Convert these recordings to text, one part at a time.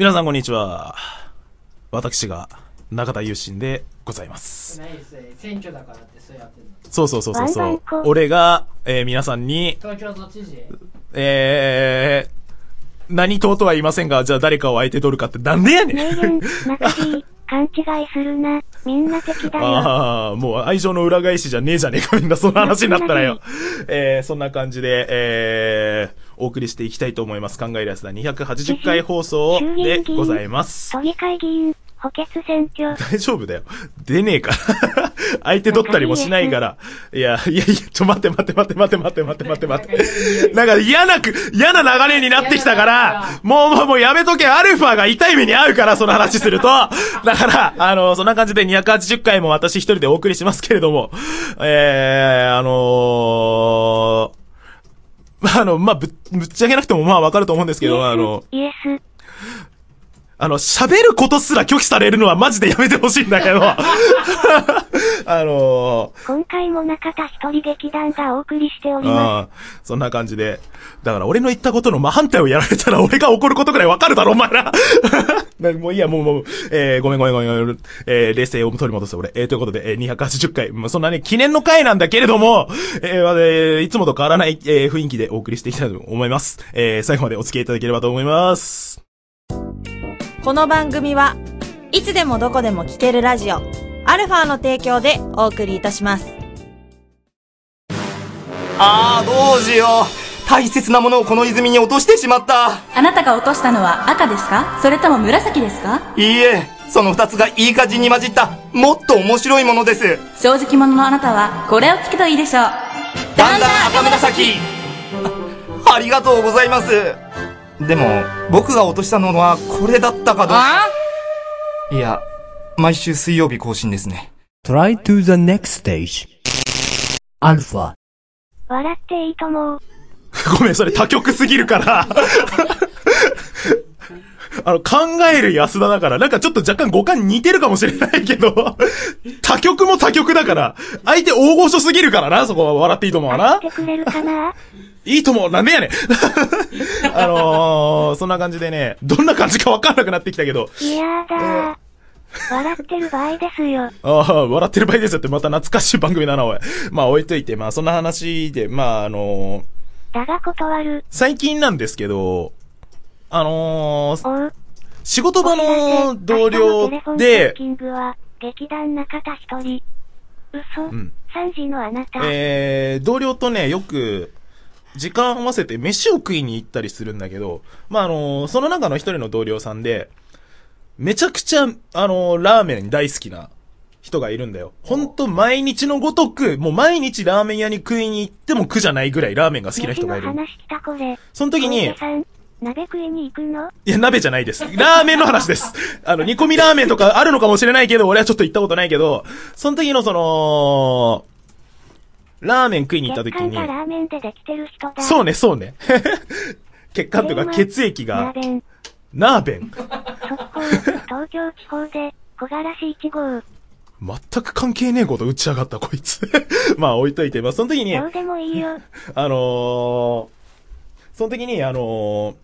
皆さんこんにちは。私が中田優心でございます。選挙だからってそうやってんのそうそうそうそう。俺が、えー皆さんに、東京都知事？えー、何党とは言いませんが、じゃあ誰かを相手取るかってなんでやねん名言、中 D、勘違いするな。みんな敵だよ。ああ、もう愛情の裏返しじゃねえじゃねえか、みんなそんな話になったらよ。えー、そんな感じで、えー、お送りしていきたいと思います。考えるやつだ280回放送でございます。都議会議員、補欠選挙。大丈夫だよ。出ねえから。相手取ったりもしないから。いや、いやいや、ちょ待って待って待って待って待って待って待って待って。なんか嫌なく、嫌な流れになってきたから、もうもうもうやめとけ、アルファが痛い目に遭うから、その話すると。だから、あの、そんな感じで280回も私一人でお送りしますけれども、えー、あのー、あの、まあ、ぶ、ぶっちゃけなくてもまあわかると思うんですけど、あの、イエス。あの、喋ることすら拒否されるのはマジでやめてほしいんだけど。あの今回も中田一人劇団がお送りしておりー、まあーそんな感じで。だから俺の言ったことの真反対をやられたら俺が怒ることくらいわかるだろ、お前ら。なもういいや、もう、もう、えー、ごめんごめんごめんごめん。えー、冷静を取り戻す俺。えー、ということで、えー、280回。まあ、そんなね、記念の回なんだけれども、えー、まあえーいつもと変わらない、えー、雰囲気でお送りしていきたいと思います。えー、最後までお付き合いいただければと思います。この番組はいつでもどこでも聴けるラジオアルファの提供でお送りいたしますああ、どうしよう。大切なものをこの泉に落としてしまった。あなたが落としたのは赤ですか？それとも紫ですか？いいえ、その二つがいい感じに混じった、もっと面白いものです。正直者のあなたはこれを聞くといいでしょう。だんだん赤紫あありがとうございます。でも、僕が落としたのはこれだったかどうか。いや、毎週水曜日更新ですね。Try to the next stage. Alpha. 笑っていいと思う。ごめん、それ他局すぎるから。あの、考える安田だから、なんかちょっと若干五感似てるかもしれないけど、他局も他局だから、相手大御所すぎるからな、そこは笑っていいと思うわな来。てくれるかな？いいと思う、なんでやねん。あのー、そんな感じでね、どんな感じかわかんなくなってきたけど、いやだー。笑ってる場合ですよ。ああ、笑ってる場合ですよってまた懐かしい番組だな、おい。まあ置いといて、まあそんな話で、まああのー、だが断る。最近なんですけど、あのー。仕事場の同僚でッ、キングは、劇団中田一人。嘘。ん3時のあなた。えー、同僚とね、よく、時間合わせて飯を食いに行ったりするんだけど、まあ、あのーその中の一人の同僚さんで、めちゃくちゃ、あのーラーメン大好きな人がいるんだよ。ほんと毎日のごとく、もう毎日ラーメン屋に食いに行っても苦じゃないぐらいラーメンが好きな人がいる飯。の話来たこれ。その時に鍋食いに行くの？いや、鍋じゃないです。ラーメンの話です。あの、煮込みラーメンとかあるのかもしれないけど、俺はちょっと行ったことないけど、その時のその、ラーメン食いに行った時にラーメンでできてる人だ。そうね、そうね。血管とか血液がラー、メン。ナーベン。東京地方で、小柄し1号。全く関係ねえこと打ち上がった、こいつ。まあ置いといて、まあその時に、あどうでもいいよ。のー、その時に、あのー、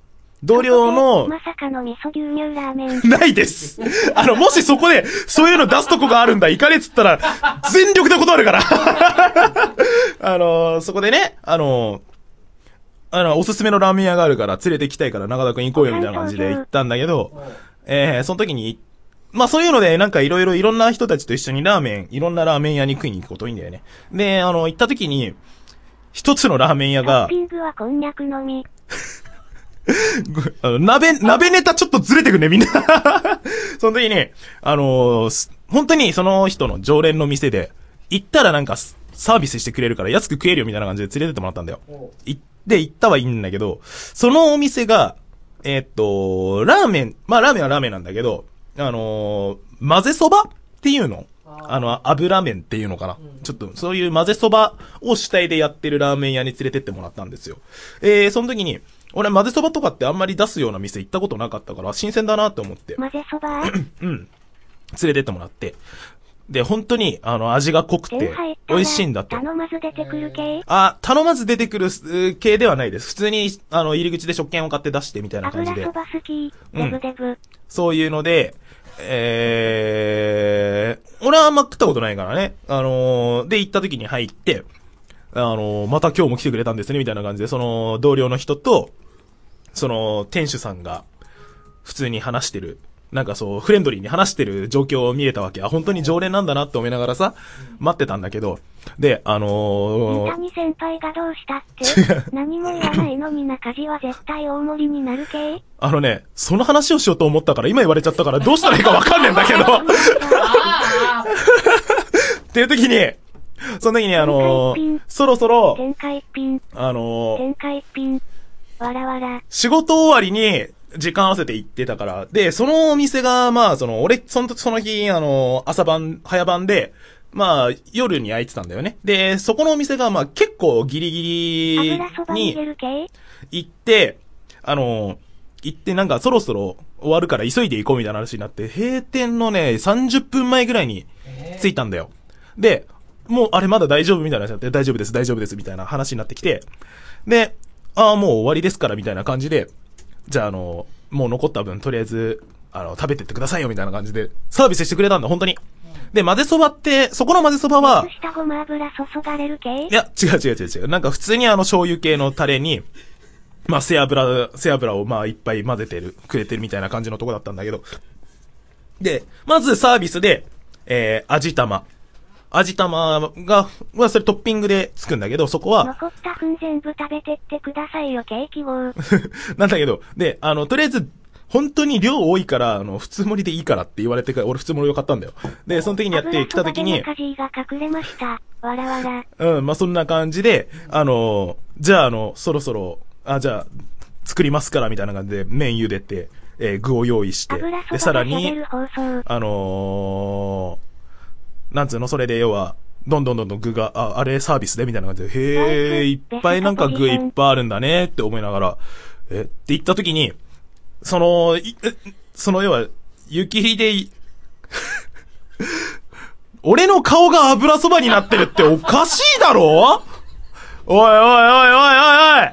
同僚の、まさかの味噌牛乳ラーメン。ないです。あの、もしそこで、そういうの出すとこがあるんだ、行かれっつったら、全力で断るから。あのー、そこでね、あのー、あの、おすすめのラーメン屋があるから連れて行きたいから中田くん行こうよみたいな感じで行ったんだけど、えー、その時に、まあそういうので、なんかいろいろいろんな人たちと一緒にラーメン、いろんなラーメン屋に食いに行くこと多いんだよね。で、あの、行った時に、一つのラーメン屋トッがピ、ングはこんにゃくのみ。あの、鍋、鍋ネタちょっとずれてくね、みんな。その時に、あのーす本当にその人の常連の店で、行ったらなんかスサービスしてくれるから安く食えるよみたいな感じで連れてってもらったんだよ。行って行ったはいいんだけど、そのお店が、えーっと、ラーメン、まあラーメンはラーメンなんだけど、あのー混ぜそばっていうの？あの、油麺っていうのかな、ちょっと、そういう混ぜそばを主体でやってるラーメン屋に連れてってもらったんですよ。えー、その時に、俺混ぜそばとかってあんまり出すような店行ったことなかったから、新鮮だなって思って、混ぜそば？うん。連れてってもらって。で、本当に、あの、味が濃くて美味しいんだって。頼まず出てくる系？あ、頼まず出てくるう系ではないです。普通に、あの、入り口で食券を買って出してみたいな感じで油そ。ば好き。うんデブデブ。そういうので、えー、俺はあんま食ったことないからね。あのーで、行った時に入って、あのーまた今日も来てくれたんですね、みたいな感じで、その、同僚の人と、その、店主さんが、普通に話してる、なんかそう、フレンドリーに話してる状況を見れたわけ。あ、本当に常連なんだなって思いながらさ、待ってたんだけど、で、あのー三谷先輩がどうしたって？何も言わないのに中地は絶対大盛りになる系あのね、その話をしようと思ったから、今言われちゃったから、どうしたらいいかわかんねえんだけど。っていう時に、その時にあのーそろそろ。あのー。わらわら。仕事終わりに、時間合わせて行ってたから。で、そのお店が、まあ、その、俺、その、その日、あの、朝晩、早晩で、まあ、夜に空いてたんだよね。で、そこのお店が、まあ、結構ギリギリに行って、あの、行ってなんかそろそろ終わるから急いで行こうみたいな話になって、閉店のね、30分前ぐらいに着いたんだよ。で、もうあれまだ大丈夫みたいな話になって、大丈夫です、大丈夫です、みたいな話になってきて、で、ああ、もう終わりですから、みたいな感じで、じゃああの、もう残った分、とりあえず、あの、食べてってくださいよ、みたいな感じで、サービスしてくれたんだ、本当に。で、混ぜそばって、そこの混ぜそばは、下ごま油注がれる系？いや、違う違う違う違う。なんか普通にあの醤油系のタレに、まあ背脂、背脂をまあいっぱい混ぜてる、くれてるみたいな感じのとこだったんだけど。で、まずサービスで、えー、味玉。味玉が、まあそれトッピングでつくんだけど、そこは、残った粉全部食べてってくださいよ、ケーキ号。なんだけど、で、あの、とりあえず、本当に量多いから、あの、普通盛りでいいからって言われてから、俺普通盛りを買ったんだよ。で、その時にやってきた時に、油そばで中地が隠れました。わらわら。うん、まあ、そんな感じで、あの、じゃあ、あの、そろそろ、あ、じゃあ、作りますから、みたいな感じで、麺茹でて、えー具を用意して油、で、さらに。あのー、なんつうの、それで、要は、どんどんどんどん具が、あ、あれサービスで、みたいな感じで、へえ、いっぱいなんか具いっぱいあるんだね、って思いながら、え、って言った時に、その、いえその、要は、雪火でい、俺の顔が油そばになってるっておかしいだろ？おいおいおいおいおいおい。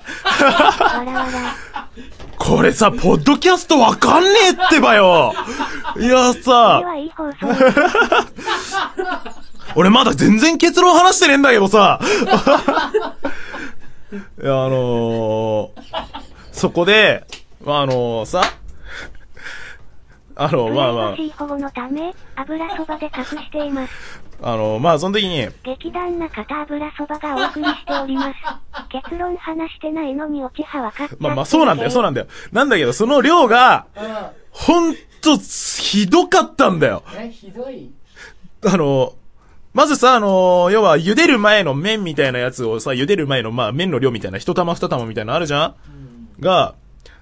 これさ、ポッドキャストわかんねえってばよいやこさ。俺まだ全然結論話してねえんだけどさ。いや、あのー、そこで、まあ、あのー、さ、あの、まあまプライバシー保護のため、油そばで隠しています。あ、あの、まあ、その時に、劇団中田油そばがお送りしております。結論話してないのに落ちは分かった。まあまあ、そうなんだよ、そうなんだよ。なんだけど、その量が、ほんと、ひどかったんだよ。え、ひどいあの、まずさ、あの、要は、茹でる前の麺みたいなやつをさ、茹でる前の、まあ、麺の量みたいな、一玉二玉みたいなのあるじゃん、が、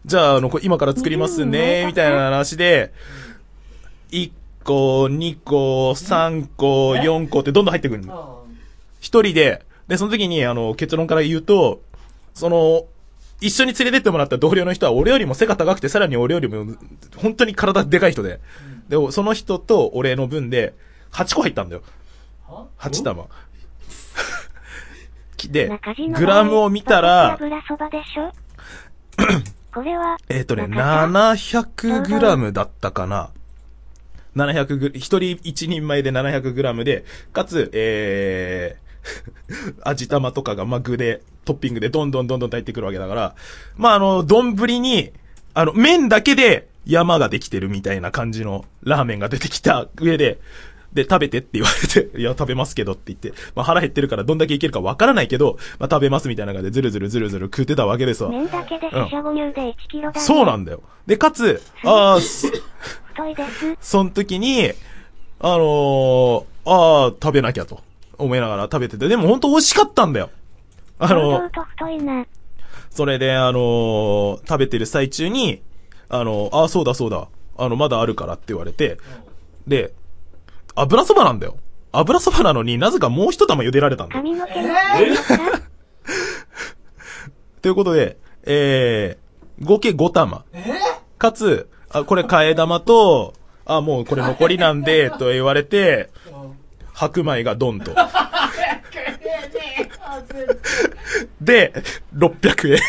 じゃあ、あの、こ今から作りますね、みたいな話で、1個、2個、3個、4個ってどんどん入ってくるの。一人で、で、その時に、あの、結論から言うと、その、一緒に連れてってもらった同僚の人は、俺よりも背が高くて、さらに俺よりも、本当に体でかい人で。で、その人と俺の分で、8個入ったんだよ。8玉。でグラムを見たら、油そばでしょ？これは、えっ、とね、中田700グラムだったかな。700グ、一人一人前で700グラムで、かつ、えー、味玉とかが、まあ、具で、トッピングでどんどんどんどん入ってくるわけだから、まあ、あの、丼に、あの、麺だけで山ができてるみたいな感じのラーメンが出てきた上で、で、食べてって言われて、いや、食べますけどって言って、まあ、腹減ってるからどんだけいけるかわからないけど、まあ、食べますみたいな感じでずるずるずるずる食ってたわけですわ。麺だけで五入で1キロだ、ねそうなんだよ。で、かつ、ああ、す太いです。その時に、あのー、ああ、食べなきゃと思いながら食べてて、でも本当美味しかったんだよ。あ堂の々と太いな。それで、あのー食べてる最中に、あのああ、そうだそうだ、あの、まだあるからって言われて、で、油そばなんだよ。油そばなのになぜかもう一玉茹でられたんだよ。髪の毛ということで、えー、合計5玉。かつ、あ、これ替え玉と、あ、もうこれ残りなんで、と言われて、白米がドンと。で、600円。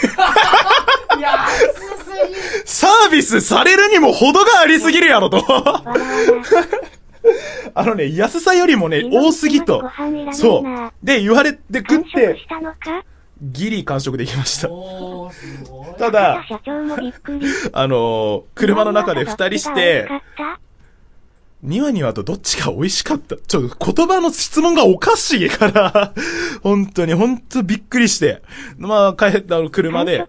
サービスされるにも程がありすぎるやろと。あのね、安さよりもね、多すぎとそうな。。で、言われて食ってし、たのか？ギリ完食できました。ただ。あのー車の中で二人してニワニワとどっちが美味しかった？ちょ、言葉の質問がおかしいから、本当に、本当びっくりして。まあ、帰った車で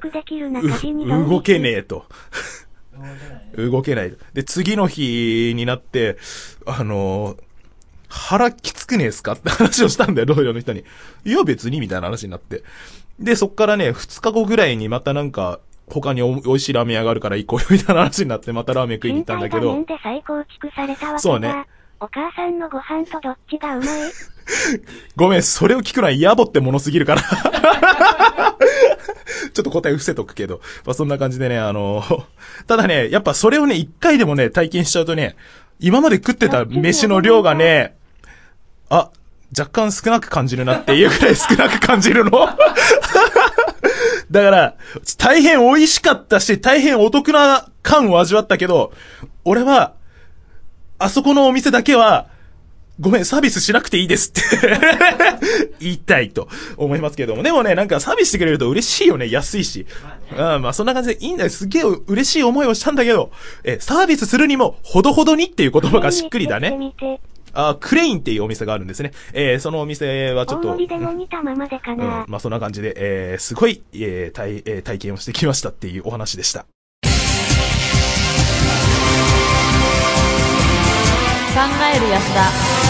動けねえと。動けないね動けない。で、次の日になって、あのー腹きつくねえっすかって話をしたんだよ、同僚の人に。いや、別に、みたいな話になって。で、そっからね、二日後ぐらいにまたなんか、他にお美味しいラーメン屋があるから行こうよ、みたいな話になって、またラーメン食いに行ったんだけど再構築されたわ。そうねお母さんのご飯とどっちがうまい？ごめん、それを聞くのは野暮ってものすぎるから。ちょっと答え伏せとくけど。まあそんな感じでね、あの、ただね、やっぱそれをね、一回でもね、体験しちゃうとね、今まで食ってた飯の量がね、あ、若干少なく感じるなっていうくらい少なく感じるの。だから、大変美味しかったし、大変お得な感を味わったけど、俺は、あそこのお店だけは、ごめん、サービスしなくていいですって 言いたいと思いますけども。でもね、なんかサービスしてくれると嬉しいよね、安いし。うん、まあそんな感じでいいんだよ。すげえ嬉しい思いをしたんだけど、え、サービスするにも、ほどほどにっていう言葉がしっくりだね。あ、クレインっていうお店があるんですね。えーそのお店はちょっと、大盛りでも似たままでかうんな。、まあそんな感じで、えーすごい、えー体、えー体験をしてきましたっていうお話でした。考える安田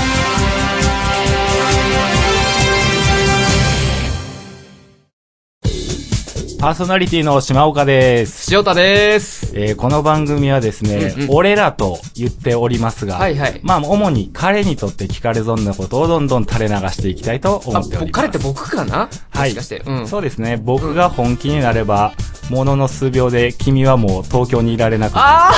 パーソナリティの島岡です。塩田です。えーこの番組はですね、うんうん俺らと言っておりますが、はいはいまあ、主に彼にとって聞かれ損なことをどんどん垂れ流していきたいと思あ、っております。彼って僕かな？はいもしかして。うん。そうですね。僕が本気になれば、ものの数秒で君はもう東京にいられなくああ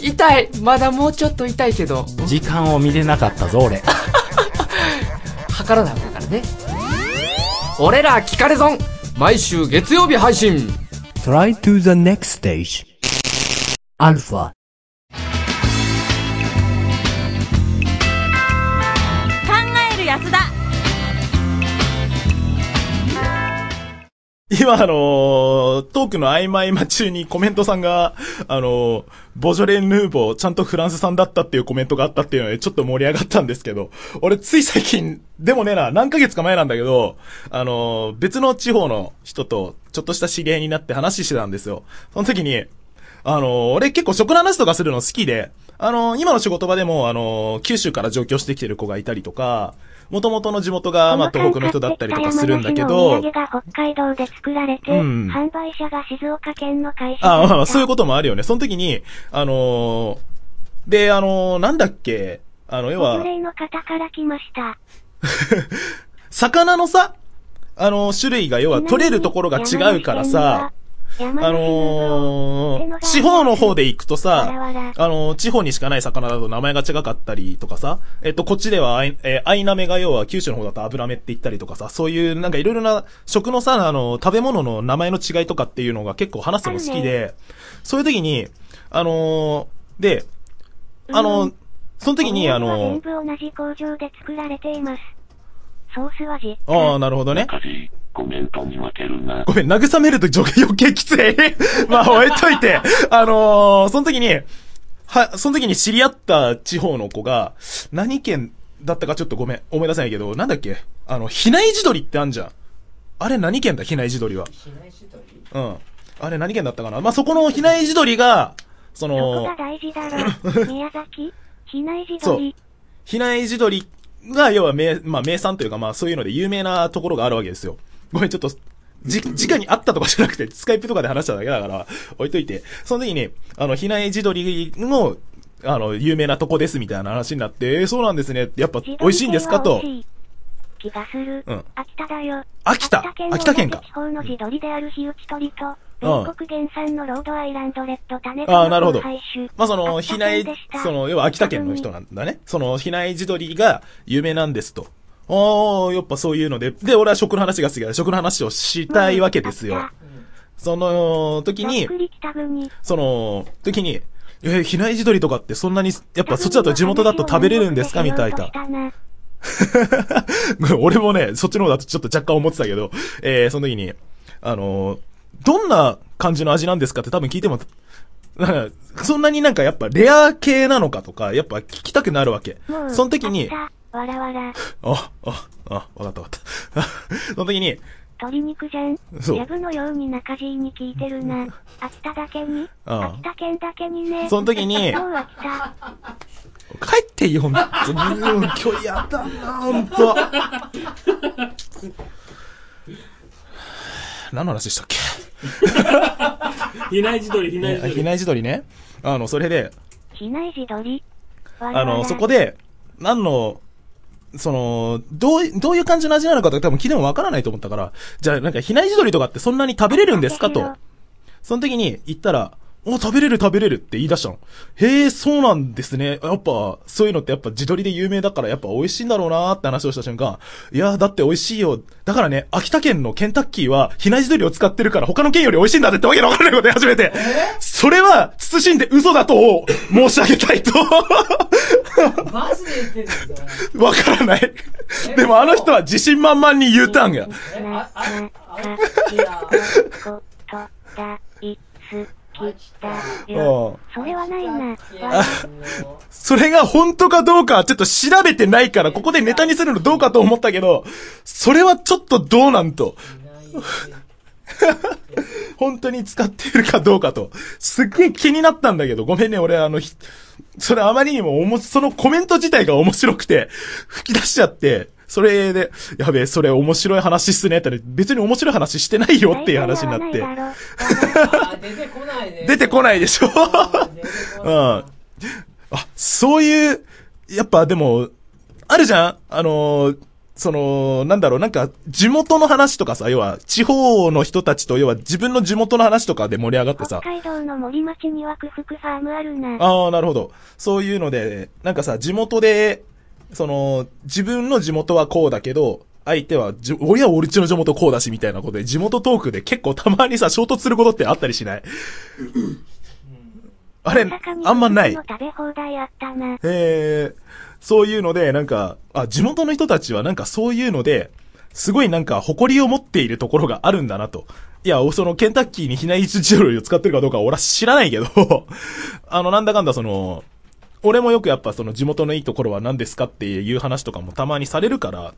痛いまだもうちょっと痛いけど、時間を見れなかったぞ、俺。測らなあかんからね。俺ら聞かれ損毎週月曜日配信 Try to the next stage. Alpha. 今あのトークの合間合間中にコメントさんが、あのボジョレ・ヌーボー、ちゃんとフランス産だったっていうコメントがあったっていうので、ちょっと盛り上がったんですけど、俺つい最近、でもねな、何ヶ月か前なんだけど、あの別の地方の人と、ちょっとした知り合いになって話してたんですよ。その時に、あの俺結構食の話とかするの好きで、あの今の仕事場でも、あの九州から上京してきてる子がいたりとか、元々の地元が、まあ、東北の人だったりとかするんだけど、北海道で作られて、うん販売者が静岡県の会社ああ、まあ、そういうここともあるよね。その時に、あのーで、あのーなんだっけ、あの、要はの方から来ました。魚のさ、あのー種類が要は取れるところが違うからさ、あのー地方の方で行くとさ、あのー地方にしかない魚だと名前が違かったりとかさ、えっと、こっちではあい、えー、アイナメが要は九州の方だと油目って言ったりとかさ、そういうなんかいろいろな食のさ、あのー食べ物の名前の違いとかっていうのが結構話すの好きで、そういう時に、あのーで、あのーその時に、あのー全部同じ工場で作られています。ソースは実ああ、なるほどね。コメントに負けるな。ごめん、慰めると余計きつい。まあ、置いといて。あのーその時に、は、その時に知り合った地方の子が、何県だったかちょっとごめん、思い出せないけど、なんだっけあの、比内地鶏ってあんじゃん。あれ何県だ、比内地鶏は。うん。あれ何県だったかなまあ、そこの比内地鶏が、そのが、大事だろ。宮崎比内地そう鶏。。比内地鶏が、要は名、まあ名産というか、まあそういうので有名なところがあるわけですよ。ごめん、ちょっと、じ、直に会ったとかじゃなくて、スカイプとかで話しただけだから、置いといて。その時に、あの、比内地鶏の、あの、有名なとこですみたいな話になって、えーそうなんですね。やっぱ美味しいんですか？と気がする。うん秋田だよ。秋田？秋田県か地方の地鶏である日内鶏と、米国原産のロードアイランドレッド種ああ、なるほど。まあ、その、秋田比内県でした、その、要は秋田県の人なんだね。その、比内地鶏が有名なんですと。ああ、やっぱそういうので、で、俺は食の話が好きだ。食の話をしたいわけですよ。その、時に。その、時に、えー、比内地鶏とかってそんなに、やっぱそっちだと地元だと食べれるんですか？みたいな。俺もね、そっちの方だとちょっと若干思ってたけど、えー、その時に、あのーどんな感じの味なんですかって多分聞いても、そんなになんかやっぱレア系なのかとか、やっぱ聞きたくなるわけ。その時に、わらわら。あ、あ、あ、わかったわかった。その時に、鶏肉じゃん。そうやぶのように中地に聞いてるな。秋田だけに？ああ秋田県だけにね。その時にもう秋田。帰っていいよ、ほんと今日やだな、ほんと。何の話したっけ？比内地鶏、比内地鶏。比内地鶏ね。あの、それで、比内地鶏？あの、そこで、何の、その、どうい、どういう感じの味なのかとか多分聞いてもわからないと思ったから、じゃあなんか、比内地鶏とかってそんなに食べれるんですかと。その時に言ったら、お、食べれる食べれるって言い出したの。へえ、そうなんですね。やっぱ、そういうのってやっぱ地鶏で有名だからやっぱ美味しいんだろうなーって話をした瞬間、いや、だって美味しいよ。だからね、秋田県のケンタッキーは、比内地鶏を使ってるから他の県より美味しいんだぜってわけのわからないこと言い始めて、それは、慎んで嘘だと申し上げたいと。マジで言ってるんですよ。わからない。でもあの人は自信満々に言うたんや。それはないな。わそれが本当かどうかはちょっと調べてないから、ここでネタにするのどうかと思ったけど、それはちょっとどうなんと。本当に使っているかどうかと。すっげえ気になったんだけど、ごめんね、俺あの、それあまりにもおも、そのコメント自体が面白くて、吹き出しちゃって、それで、やべえ、それ面白い話っすねってね、別に面白い話してないよっていう話になって。出てこないね。出てこないでしょうん。あ、そういう、やっぱでも、あるじゃんあのーその、なんだろう、なんか、地元の話とかさ、要は、地方の人たちと、要は自分の地元の話とかで盛り上がってさ北、海道の森町にはクフクファームあるな。ああ、なるほど。そういうので、なんかさ、地元で、その、自分の地元はこうだけど、相手は、じ俺は俺っちの地元こうだし、みたいなことで、地元トークで結構たまにさ、衝突することってあったりしない？あれ、あんまない。の食べ放題あったな。えー、そういうので、なんか、あ、地元の人たちはなんかそういうので、すごいなんか誇りを持っているところがあるんだなと。いや、そのケンタッキーに比内地鶏を使ってるかどうかは俺は知らないけど、あの、なんだかんだその、俺もよくやっぱその地元のいいところは何ですかっていう話とかもたまにされるから、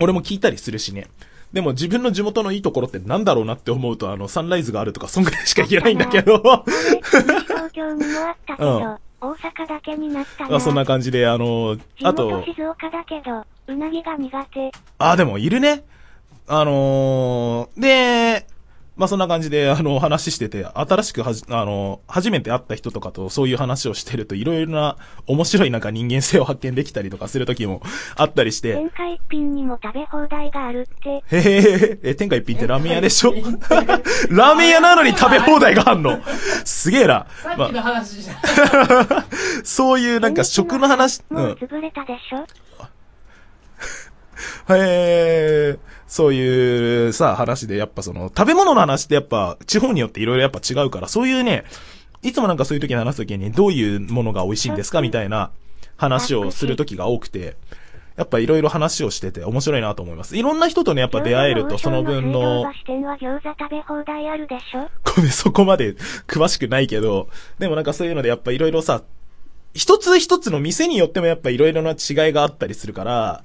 俺も聞いたりするしね。でも自分の地元のいいところってなんだろうなって思うと、あの、サンライズがあるとか、そんぐらいしか言えないんだけど。東京にもあったけど、うん大阪だけになったな。あそんな感じで、あの、あと、静岡だけど、うなぎが苦手。あ、でもいるね。あのー、で、まあ、そんな感じで、あの、話してて、新しくはじ、あの、初めて会った人とかとそういう話をしてると、いろいろな面白いなんか人間性を発見できたりとかする時もあったりして、天下一品にも食べ放題があるって。へへへえ、天下一品ってラーメン屋でしょ？ラーメン屋なのに食べ放題があんの？すげえな。まさっきの話じゃん。あ、そういうなんか食の話、う。もうん潰れたでしょ？へえ、そういうさ、話でやっぱその、食べ物の話ってやっぱ、地方によっていろいろやっぱ違うから、そういうね、いつもなんかそういう時に話す時に、どういうものが美味しいんですかみたいな話をする時が多くて、やっぱいろいろ話をしてて面白いなと思います。いろんな人とね、やっぱ出会えると、その分の、水道橋店は餃子食べ放題あるでしょ？ごめん、そこまで 詳しくないけど、でもなんかそういうのでやっぱいろいろさ、一つ一つの店によってもやっぱいろいろな違いがあったりするから、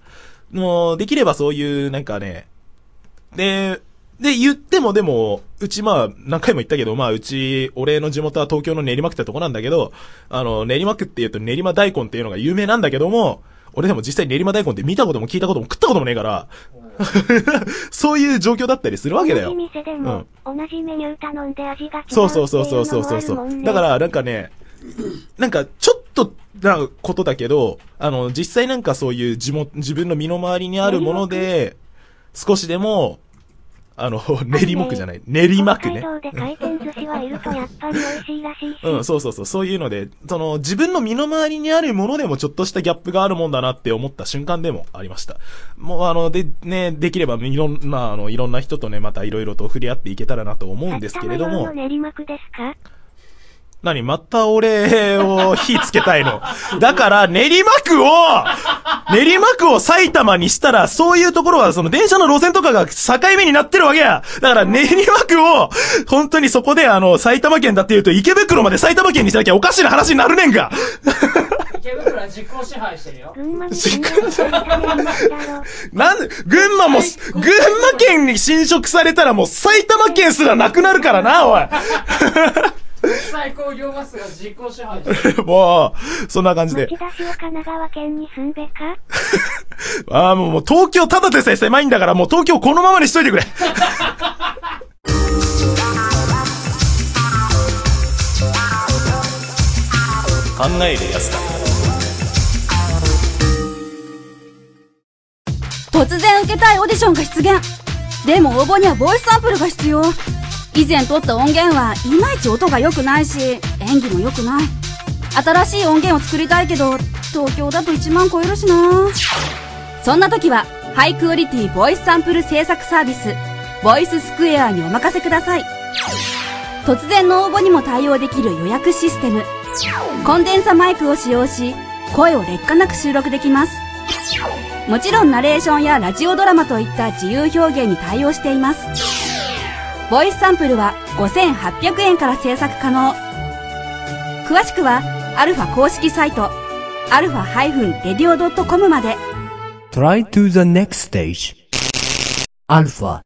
もう、できればそういう、なんかね、で、で、言ってもでも、うちまあ、何回も言ったけど、まあ、うち、俺の地元は東京の練馬区ってとこなんだけど、あの、練馬区って言うと練馬大根っていうのが有名なんだけども、俺でも実際練馬大根って見たことも聞いたことも食ったこともねえから、そういう状況だったりするわけだよ。同じ店でも、同じメニュー頼んで味が違うそうそうそうそうそうそうだから、なんかね、なんか、ちょっとなことだけど、あの、実際なんかそういう地元、自分の身の回りにあるもので、少しでも、あの、練り木じゃない。練りまくね。北海道で回転寿司はいるとやっぱり美味しいらしいし。うん、そうそうそう、そういうので、その、自分の身の回りにあるものでもちょっとしたギャップがあるもんだなって思った瞬間でもありました。もうあの、で、ね、できればいろんな、あの、いろんな人とね、またいろいろと触れ合っていけたらなと思うんですけれども。練馬区ですか？何また俺を火つけたいの？だから、練馬区を、練馬区を埼玉にしたら、そういうところは、その電車の路線とかが境目になってるわけや。だから、練馬区を、本当にそこで、あの、埼玉県だって言うと、池袋まで埼玉県にしなきゃおかしな話になるねんか。池袋は実効支配してるよ。群馬に侵略されたらだろ。なんで、群馬も、群馬県に侵食されたらもう埼玉県すらなくなるからな、おい。最高業バスが実効支配。もう、そんな感じで町。田市を神奈川県に住んべか？ああ、もう、もう東京ただでさえ狭いんだから、もう東京このままにしといてくれ。考えるやつだ。突然受けたいオーディションが出現。でも応募にはボイスサンプルが必要。以前撮った音源はいまいち音が良くないし、演技も良くない。新しい音源を作りたいけど、東京だと1万超えるしなそんな時は、ハイクオリティボイスサンプル制作サービス、ボイススクエアにお任せください。突然の応募にも対応できる予約システム。コンデンサマイクを使用し、声を劣化なく収録できます。もちろんナレーションやラジオドラマといった自由表現に対応しています。ボイスサンプルは5800円から制作可能。詳しくは、アルファ公式サイト、アルファ -radio.com まで。Try to the next stage. Alpha.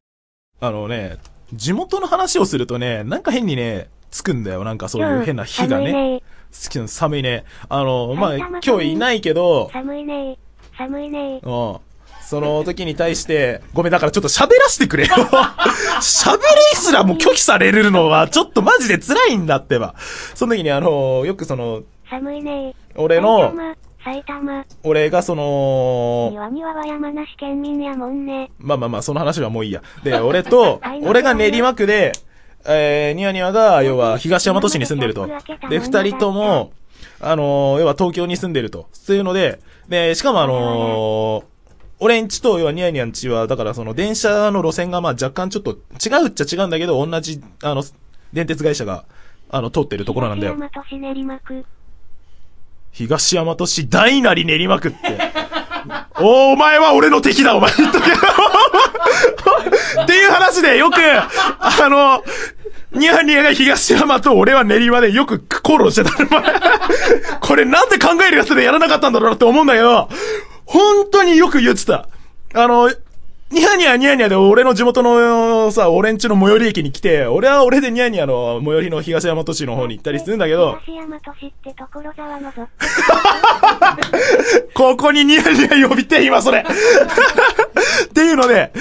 あのね、地元の話をするとね、なんか変にね、つくんだよ。なんかそういう変な火がね。寒いね。好きな寒いね。あの、まあ今日いないけど、寒いね。寒いね。うん。その時に対して、ごめん、だからちょっと喋らせてくれよ。喋りすらも拒否されるのは、ちょっとマジで辛いんだってば。その時にあの、よくその、寒いね。俺の、埼玉。俺がその、庭にはは山梨県民やもんね。まあまあまあ、その話はもういいや。で、俺と、俺が練馬区で、えー、ニワニワが、要は、東大和市に住んでると。で、二人とも、あのー要は東京に住んでると。そういうので、で、しかもあのー俺んちと、要はニヤニヤんちは、だからその電車の路線がまあ若干ちょっと違うっちゃ違うんだけど、同じ、あの、電鉄会社が、あの、通ってるところなんだよ。東大和市練馬区。東大和市大なり練馬区って。おお前は俺の敵だ、お前。っていう話でよく、あの、ニヤニヤが東山と俺は練馬でよく口論してた。これなんで考えるやつでやらなかったんだろうなって思うんだけど、本当によく言ってた。あの、ニヤニヤニヤニヤで俺の地元のさ、俺んちの最寄り駅に来て、俺は俺でニヤニヤの最寄りの東大和市の方に行ったりするんだけど、東大和市って所沢のぞ。ここにニヤニヤ呼びて、今それ。っていうので、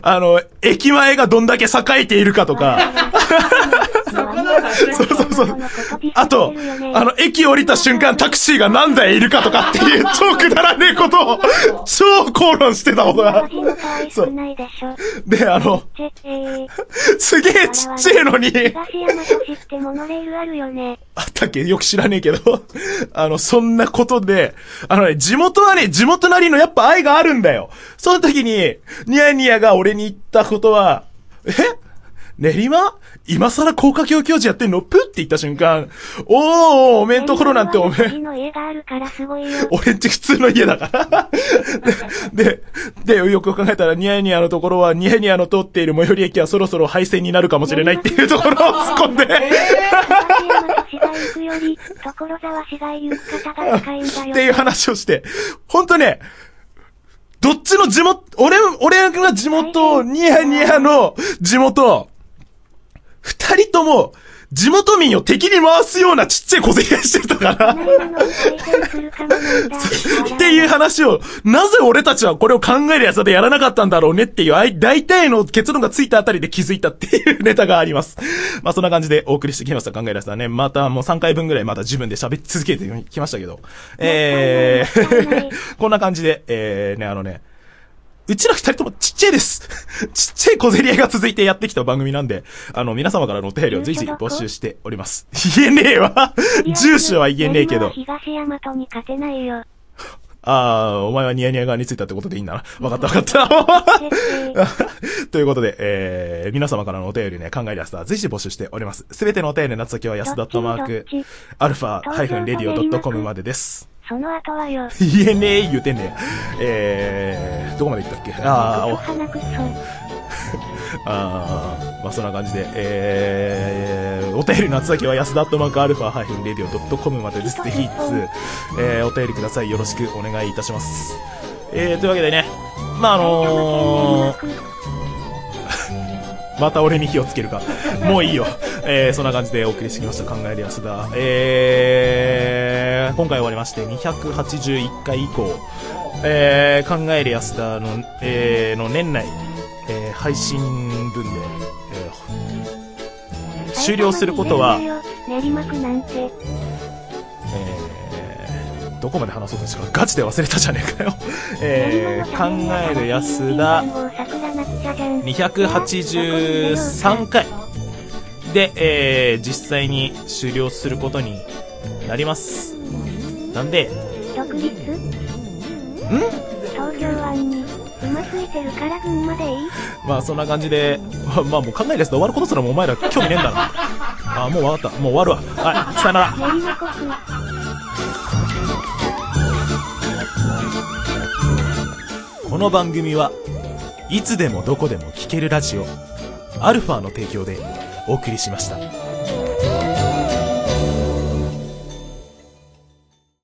あの、駅前がどんだけ栄えているかとか、そうそうそう。あと、あの、駅降りた瞬間タクシーが何台いるかとかっていう 超くだらねえことを、超口論してたことが。私も可愛くないであの、すげえちっちゃいのに。あったっけ？よく知らねえけど。あの、そんなことで、あのね、地元はね、地元なりのやっぱ愛があるんだよ。その時に、ニヤニヤが俺に言ったことは、え？練馬？今更高架橋教授やってんの？プって言った瞬間、おーおめんところなんておめ練馬は家があるからすごいよ。俺んち普通の家だから。で、で、でよく考えたら、ニヤニヤのところは、ニヤニヤの通っている最寄り駅はそろそろ廃線になるかもしれないっていうところを突っ込んで。っていう話をして、ほんとね、どっちの地元、俺、俺が地元、ニヤニヤの地元、二人とも、地元民を敵に回すようなちっちゃい小競り合いしてたから、っていう話を、なぜ俺たちはこれを考えるやつでやらなかったんだろうねっていう、大体の結論がついたあたりで気づいたっていうネタがあります。まあそんな感じでお送りしてきました考えるやつはね、またもう3回分ぐらいまた自分で喋り続けてきましたけど、えー、こんな感じで、えー、ね、あのね、うちら二人ともちっちゃいです。ちっちゃい小競り合いが続いてやってきた番組なんで、あの、皆様からのお便りを随時募集しております。言えねえわ住所は言えねえけど。東大和に勝てないよ。ああ、お前はニヤニヤ側についたってことでいいんだな。わかったわかった。ということで、えー、皆様からのお便りね、考えるやつは随時募集しております。すべてのお便りの先は安田ットマーク、アルファハイフンレディオドットコムまでです。その後はよ。言えねえ言うてんねえ。えー、どこまで行ったっけ？あー、お鼻くそ。あー、まあそんな感じで、えー、お便りの宛先は安田アットマークアルファハイフンレディオドットコムまでです。ぜひえー、お便りください。よろしくお願いいたします。えー、というわけでね、まああのー、また俺に火をつけるか。もういいよ。えー、そんな感じでお送りしてきました。考える安田。えー、今回終わりまして、281回以降、えー、考える安田の、えー、の年内、えー、配信分で、えー、終了することは、練馬区なんて。えー、どこまで話そうとしたかガチで忘れたじゃねえかよ。えー、考える安田、283回で、えー、実際に終了することになります。なんで、独立ん？東京湾に馬ついてるから群馬でいい？まあそんな感じで、まあまあもう考えるやつで終わることすらもうお前ら興味ねえんだな。あ、もう分かった。もう終わるわ。はい、さよなら。この番組はいつでもどこでも聴けるラジオ、アルファの提供でお送りしました。